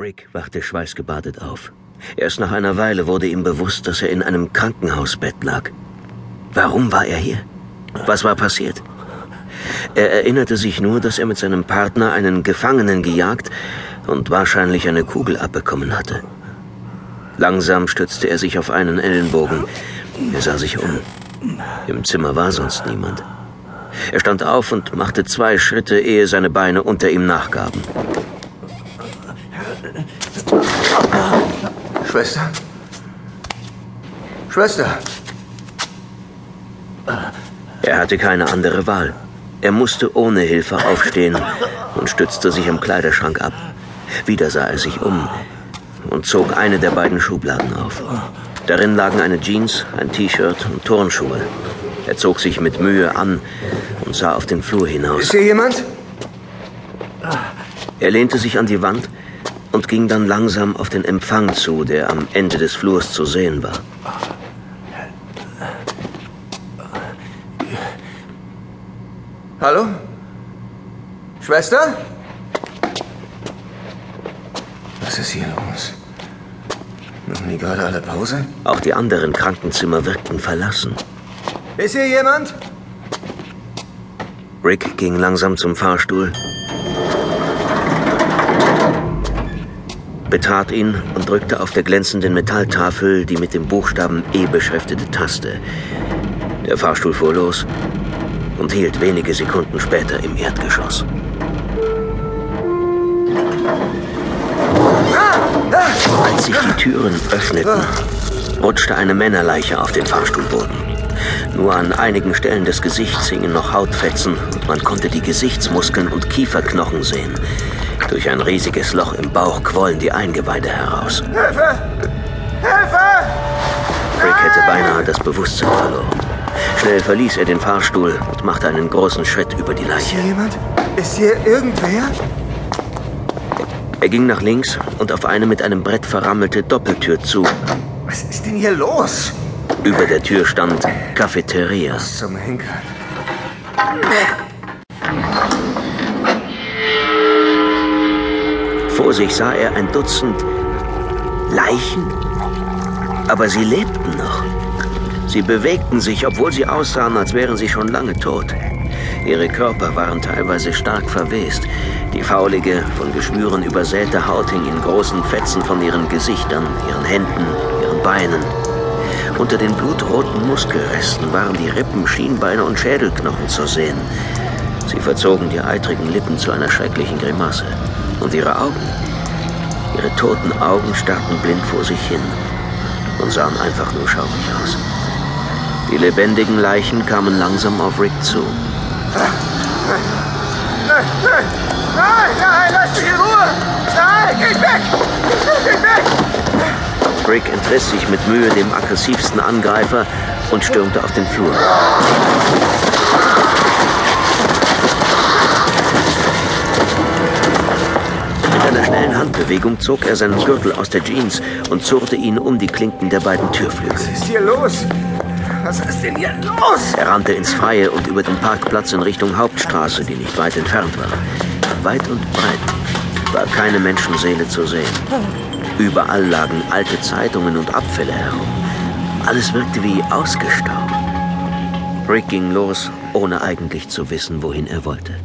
Rick wachte schweißgebadet auf. Erst nach einer Weile wurde ihm bewusst, dass er in einem Krankenhausbett lag. Warum war er hier? Was war passiert? Er erinnerte sich nur, dass er mit seinem Partner einen Gefangenen gejagt und wahrscheinlich eine Kugel abbekommen hatte. Langsam stützte er sich auf einen Ellenbogen. Er sah sich um. Im Zimmer war sonst niemand. Er stand auf und machte zwei Schritte, ehe seine Beine unter ihm nachgaben. Schwester? Schwester! Er hatte keine andere Wahl. Er musste ohne Hilfe aufstehen und stützte sich am Kleiderschrank ab. Wieder sah er sich um und zog eine der beiden Schubladen auf. Darin lagen eine Jeans, ein T-Shirt und Turnschuhe. Er zog sich mit Mühe an und sah auf den Flur hinaus. Ist hier jemand? Er lehnte sich an die Wand und ging dann langsam auf den Empfang zu, der am Ende des Flurs zu sehen war. Hallo? Schwester? Was ist hier los? Machen die gerade alle Pause? Auch die anderen Krankenzimmer wirkten verlassen. Ist hier jemand? Rick ging langsam zum Fahrstuhl, betrat ihn und drückte auf der glänzenden Metalltafel die mit dem Buchstaben E beschriftete Taste. Der Fahrstuhl fuhr los und hielt wenige Sekunden später im Erdgeschoss. Als sich die Türen öffneten, rutschte eine Männerleiche auf den Fahrstuhlboden. Nur an einigen Stellen des Gesichts hingen noch Hautfetzen und man konnte die Gesichtsmuskeln und Kieferknochen sehen. Durch ein riesiges Loch im Bauch quollen die Eingeweide heraus. Hilfe! Hilfe! Rick hätte beinahe das Bewusstsein verloren. Schnell verließ er den Fahrstuhl und machte einen großen Schritt über die Ist Leiche. hier jemand? Ist hier irgendwer? Er ging nach links und auf eine mit einem Brett verrammelte Doppeltür zu. Was ist denn hier los? Über der Tür stand Cafeteria. Zum Henker. Vor sich sah er ein Dutzend Leichen. Aber sie lebten noch. Sie bewegten sich, obwohl sie aussahen, als wären sie schon lange tot. Ihre Körper waren teilweise stark verwest. Die faulige, von Geschwüren übersäte Haut hing in großen Fetzen von ihren Gesichtern, ihren Händen, ihren Beinen. Unter den blutroten Muskelresten waren die Rippen, Schienbeine und Schädelknochen zu sehen. Sie verzogen die eitrigen Lippen zu einer schrecklichen Grimasse. Und ihre Augen? Ihre toten Augen starrten blind vor sich hin und sahen einfach nur schaurig aus. Die lebendigen Leichen kamen langsam auf Rick zu. Nein, nein! Nein, nein, lass mich in Ruhe! Nein, geht weg! Geht weg! Rick entriss sich mit Mühe dem aggressivsten Angreifer und stürmte auf den Flur. Handbewegung zog er seinen Gürtel aus der Jeans und zurrte ihn um die Klinken der beiden Türflügel. Was ist hier los? Was ist denn hier los? Er rannte ins Freie und über den Parkplatz in Richtung Hauptstraße, die nicht weit entfernt war. Weit und breit war keine Menschenseele zu sehen. Überall lagen alte Zeitungen und Abfälle herum. Alles wirkte wie ausgestaubt. Rick ging los, ohne eigentlich zu wissen, wohin er wollte.